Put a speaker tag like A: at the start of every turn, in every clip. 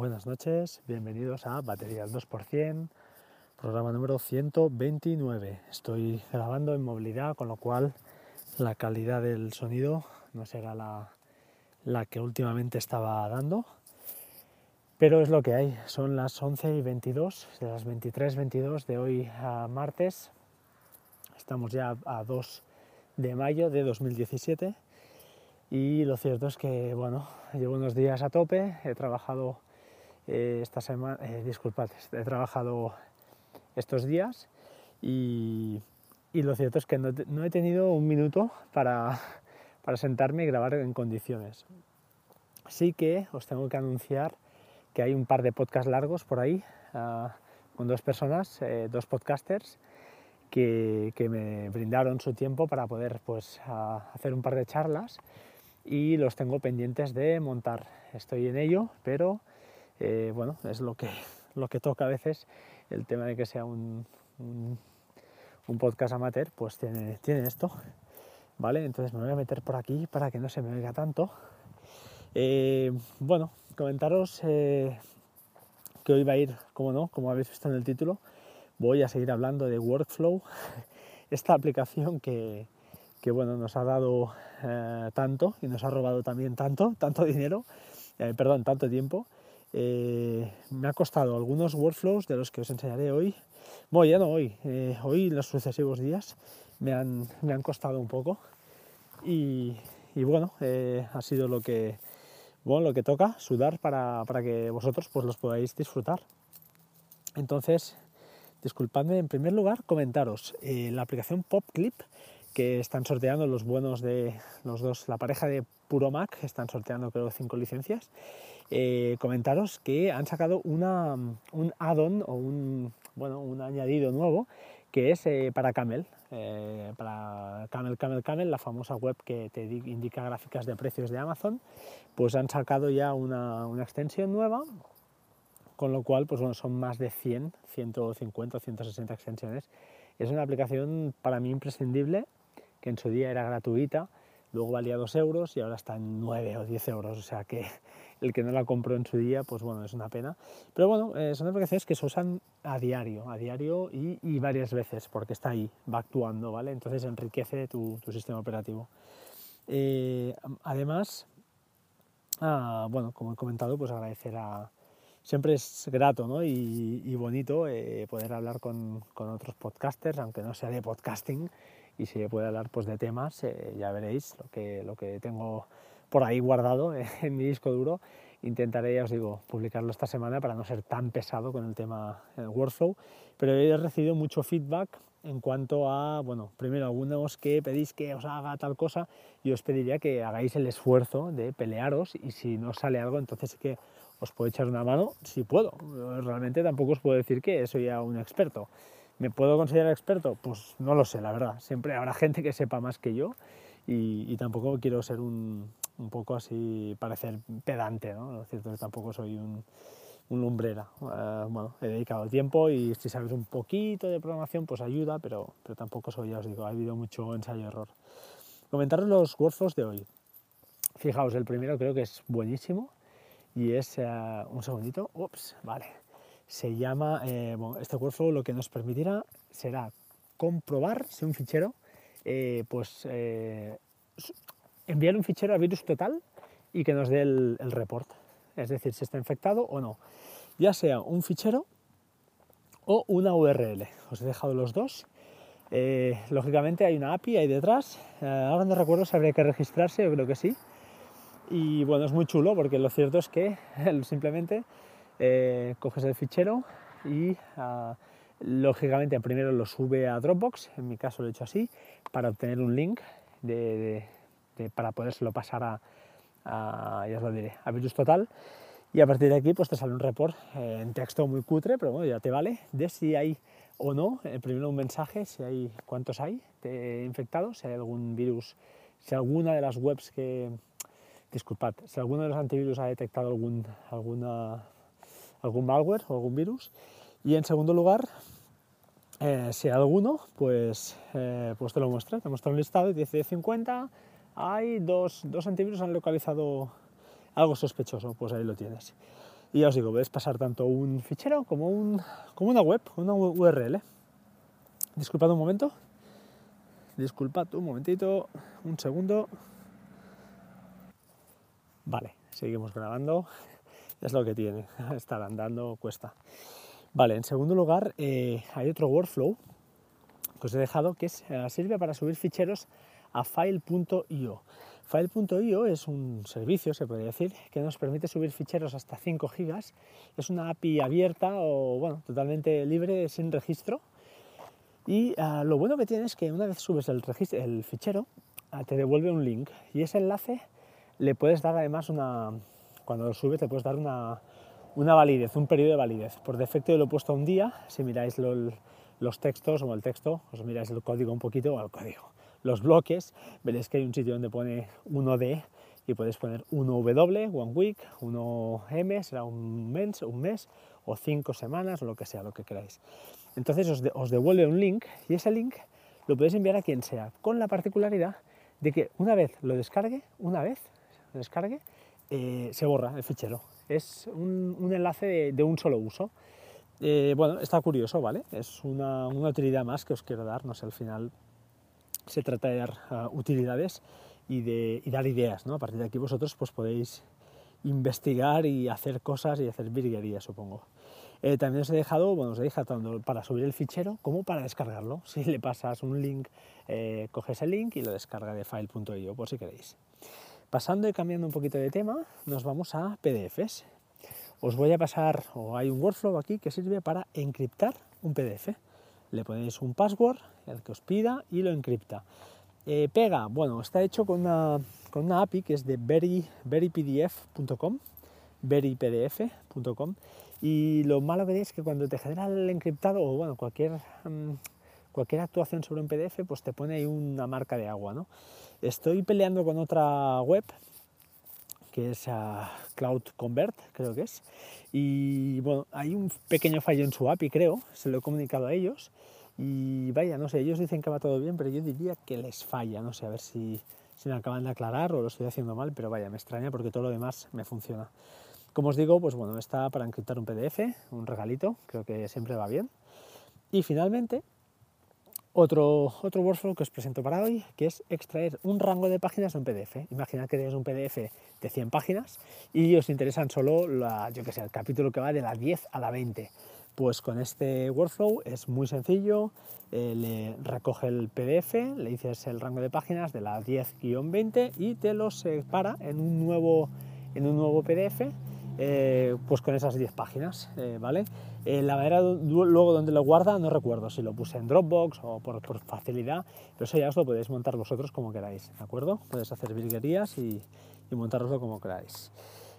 A: Buenas noches, bienvenidos a Batería al 2%, programa número 129. Estoy grabando en movilidad, con lo cual la calidad del sonido no será la, la que últimamente estaba dando, pero es lo que hay. Son las 11 y 22, de las 23, 22 de hoy a martes. Estamos ya a 2 de mayo de 2017 y lo cierto es que, bueno, llevo unos días a tope, he trabajado eh, esta semana, eh, disculpad, he trabajado estos días. Y, lo cierto es que no, he tenido un minuto para, sentarme y grabar en condiciones. Sí que os tengo que anunciar que hay un par de podcasts largos por ahí ah, con dos personas, eh, dos podcasters, que, me brindaron su tiempo para poder pues, hacer un par de charlas y los tengo pendientes de montar. Estoy en ello, pero eh, bueno, es lo que, lo que toca a veces, el tema de que sea un, un, podcast amateur, pues tiene, tiene, esto, ¿vale? Entonces me voy a meter por aquí para que no se me oiga tanto. Eh, bueno, comentaros eh, que hoy va a ir, como no, como habéis visto en el título, voy a seguir hablando de Workflow, esta aplicación que, que bueno, nos ha dado tanto y nos ha robado también tanto, tanto dinero, perdón, tanto tiempo eh, me ha costado algunos workflows de los que os enseñaré hoy. Bueno, ya no hoy, eh, hoy los sucesivos días me han, me han costado un poco. Y, bueno, eh, ha sido lo que, bueno, lo que toca, sudar para, para, que vosotros pues, los podáis disfrutar. Entonces, disculpadme, en primer lugar, comentaros la aplicación PopClip que están sorteando los buenos de los dos, la pareja de Puro Mac, están sorteando creo cinco licencias. Eh, comentaros que han sacado una, un add-on o un, bueno, un añadido nuevo que es eh, para Camel, eh, para Camel, Camel, Camel, la famosa web que te indica gráficas de precios de Amazon, pues han sacado ya una, una extensión nueva, con lo cual pues bueno, son más de 100, 150 160 extensiones. Es una aplicación para mí imprescindible, que en su día era gratuita, luego valía 2 euros y ahora está en 9 o 10 euros, o sea que el que no la compró en su día, pues bueno, es una pena. Pero bueno, eh, son aplicaciones que se usan a diario, a diario y, varias veces, porque está ahí, va actuando, ¿vale? Entonces enriquece tu, sistema operativo. Eh, además, ah, bueno, como he comentado, pues agradecer a... Siempre es grato ¿no? y, bonito eh, poder hablar con, con, otros podcasters, aunque no sea de podcasting, y si puede hablar pues, de temas, ya veréis lo que, lo que tengo por ahí guardado en mi disco duro. Intentaré, ya os digo, publicarlo esta semana para no ser tan pesado con el tema el workflow, pero he recibido mucho feedback en cuanto a, bueno, primero algunos que pedís que os haga tal cosa, y os pediría que hagáis el esfuerzo de pelearos y si no sale algo, entonces sí que os puedo echar una mano si puedo. Realmente tampoco os puedo decir que soy ya un experto. ¿Me puedo considerar experto? Pues no lo sé, la verdad. Siempre habrá gente que sepa más que yo y tampoco quiero ser un, un poco así parecer pedante, ¿no? Lo cierto es que tampoco soy un, un lumbrera. Eh, bueno, he dedicado tiempo y si sabes un poquito de programación, pues ayuda, pero, pero tampoco soy, ya os digo, ha habido mucho ensayo-error. Comentaros los workflows de hoy. Fijaos, el primero creo que es buenísimo y es, eh, un segundito, ups, vale, se llama, eh, este workflow lo que nos permitirá será comprobar si un fichero, pues enviar un fichero a virus total y que nos dé el, report, es decir, si está infectado o no, ya sea un fichero o una URL. Os he dejado los dos. Eh, lógicamente hay una API ahí detrás. Eh, ahora no recuerdo si habría que registrarse, yo creo que sí. Y bueno, es muy chulo porque lo cierto es que simplemente eh, coges el fichero y ah, lógicamente primero lo sube a Dropbox, en mi caso lo he hecho así, para obtener un link de para podérselo pasar a, a Virus Total. Y a partir de aquí pues te sale un report eh, en texto muy cutre, pero bueno, ya te vale, de si hay o no, eh, primero un mensaje, si hay cuántos hay infectados, si hay algún virus, si alguna de las webs que, disculpad, si alguno de los antivirus ha detectado algún, algún malware o algún virus. Y en segundo lugar, eh, si hay alguno, pues, eh, pues te lo muestra, te muestra un listado y dice de 50, hay dos, dos antivirus han localizado algo sospechoso, pues ahí lo tienes. Y ya os digo, puedes pasar tanto un fichero como, un, como una web, una URL. Disculpad un momento. Disculpad un momentito, un segundo. Vale, seguimos grabando. Es lo que tiene, estar andando cuesta. Vale, en segundo lugar, eh, hay otro workflow que os he dejado que es, eh, sirve para subir ficheros a file.io. File.io es un servicio, se podría decir, que nos permite subir ficheros hasta 5 gigas. Es una API abierta o, bueno, totalmente libre, sin registro. Y ah, lo bueno que tiene es que una vez subes el, el fichero, ah, te devuelve un link. Y ese enlace le puedes dar además una... Cuando lo subes, te puedes dar una, una validez, un periodo de validez. Por defecto yo lo he puesto un día. Si miráis los textos o el texto, os miráis el código un poquito, o el código, los bloques, veréis que hay un sitio donde pone 1D y podéis poner 1W, one week, 1M, será un mes, un mes o cinco semanas o lo que sea, lo que queráis. Entonces os, devuelve un link y ese link lo podéis enviar a quien sea, con la particularidad de que una vez lo descargue, una vez lo descargue, eh, se borra el fichero. Es un, enlace de, un solo uso. Eh, bueno, está curioso, ¿vale? Es una, una utilidad más que os quiero dar, no sé, al final se trata de dar ah, utilidades y de dar ideas. ¿no? A partir de aquí vosotros pues, podéis investigar y hacer cosas y hacer virguerías, supongo. Eh, también os he dejado, bueno, os he dejado tanto para subir el fichero como para descargarlo. Si le pasas un link, eh, coges el link y lo descarga de file.io, por si queréis. Pasando y cambiando un poquito de tema, nos vamos a PDFs. Os voy a pasar, o hay un workflow aquí que sirve para encriptar un PDF le ponéis un password, el que os pida, y lo encripta. Eh, pega, bueno, está hecho con una, con una API que es de very, verypdf.com, verypdf.com, y lo malo que es que cuando te genera el encriptado, o bueno, cualquier, mm, cualquier actuación sobre un PDF, pues te pone ahí una marca de agua, ¿no? Estoy peleando con otra web, que es a Cloud Convert, creo que es, y bueno, hay un pequeño fallo en su API, creo, se lo he comunicado a ellos. Y vaya, no sé, ellos dicen que va todo bien, pero yo diría que les falla, no sé, a ver si, si me acaban de aclarar o lo estoy haciendo mal, pero vaya, me extraña porque todo lo demás me funciona. Como os digo, pues bueno, está para encriptar un PDF, un regalito, creo que siempre va bien. Y finalmente, otro, otro workflow que os presento para hoy, que es extraer un rango de páginas de un PDF. Imaginad que tenéis un PDF de 100 páginas y os interesan solo, la, que sé, el capítulo que va de la 10 a la 20. Pues con este workflow es muy sencillo, eh, le recoge el PDF, le dices el rango de páginas de la 10-20 y te lo separa en un nuevo, en un nuevo PDF eh, pues con esas 10 páginas, eh, ¿vale? Eh, la manera luego donde lo guarda no recuerdo si lo puse en Dropbox o por, facilidad, pero eso ya os lo podéis montar vosotros como queráis, ¿de acuerdo? Podéis hacer virguerías y, y montároslo como queráis.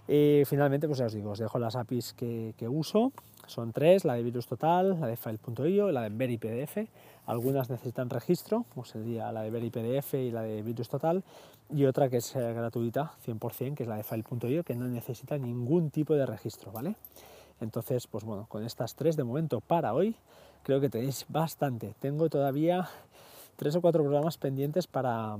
A: Y finalmente, pues ya os digo, os dejo las APIs que, que uso, son tres, la de Virus Total, la de File.io y la de VeryPDF. Algunas necesitan registro, como sería la de VeryPDF y la de Virus Total, y otra que es eh, gratuita, 100%, que es la de File.io, que no necesita ningún tipo de registro, ¿vale? Entonces, pues bueno, con estas tres de momento para hoy, creo que tenéis bastante. Tengo todavía tres o cuatro programas pendientes para,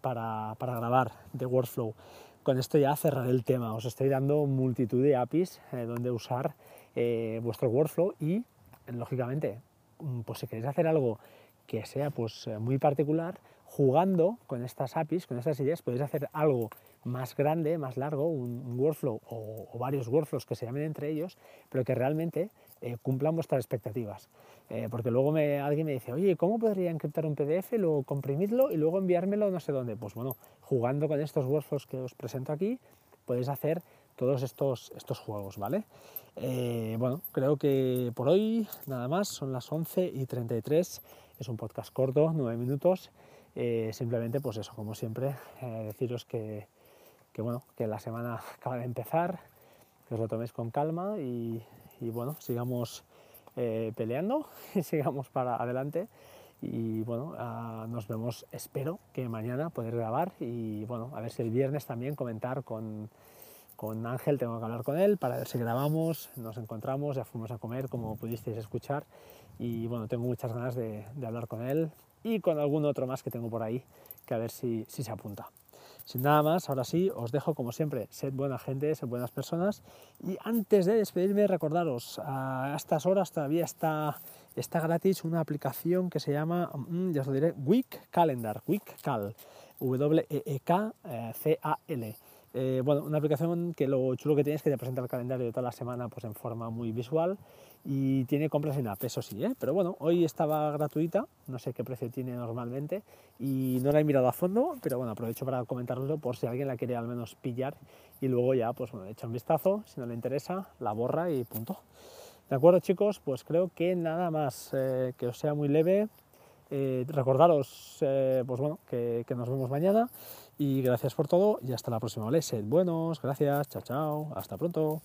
A: para, para grabar de Workflow. Con esto ya cerraré el tema. Os estoy dando multitud de APIs eh, donde usar eh, vuestro workflow y, lógicamente, mm, pues si queréis hacer algo que sea pues eh, muy particular, jugando con estas APIs, con estas ideas, podéis hacer algo más grande, más largo, un, workflow o, varios workflows que se llamen entre ellos, pero que realmente eh, cumplan vuestras expectativas. porque luego me, alguien me dice, oye, ¿cómo podría encriptar un PDF, luego comprimirlo y luego enviármelo no sé dónde? Pues bueno, jugando con estos workflows que os presento aquí, podéis hacer todos estos, estos juegos, ¿vale? Eh, bueno, creo que por hoy nada más, son las 11 y 33, es un podcast corto, 9 minutos, eh, simplemente pues eso, como siempre, eh, deciros que, bueno, que la semana acaba de empezar, que os lo toméis con calma y, bueno, sigamos peleando y sigamos para adelante y bueno, ah, nos vemos, espero que mañana poder grabar y bueno, a ver si el viernes también comentar con con Ángel, tengo que hablar con él para ver si grabamos, nos encontramos, ya fuimos a comer como pudisteis escuchar y bueno, tengo muchas ganas de, hablar con él y con algún otro más que tengo por ahí que a ver si, si se apunta. Sin nada más, ahora sí, os dejo como siempre, sed buena gente, sed buenas personas. Y antes de despedirme, recordaros, a estas horas todavía está, está gratis una aplicación que se llama, mm, ya os lo diré, Week Calendar, Week Cal, W-E-E-K-C-A-L. Eh, bueno, una aplicación que lo chulo que tiene es que te presenta el calendario de toda la semana pues en forma muy visual y tiene compras en app, eso sí, ¿eh? pero bueno, hoy estaba gratuita, no sé qué precio tiene normalmente y no la he mirado a fondo, pero bueno, aprovecho para comentarlo por si alguien la quiere al menos pillar y luego ya, pues bueno, echa un vistazo, si no le interesa, la borra y punto. De acuerdo chicos, pues creo que nada más, eh, que os sea muy leve, eh, recordaros pues bueno, que, que nos vemos mañana y gracias por todo y hasta la próxima. Sed buenos, gracias, chao, chao, hasta pronto.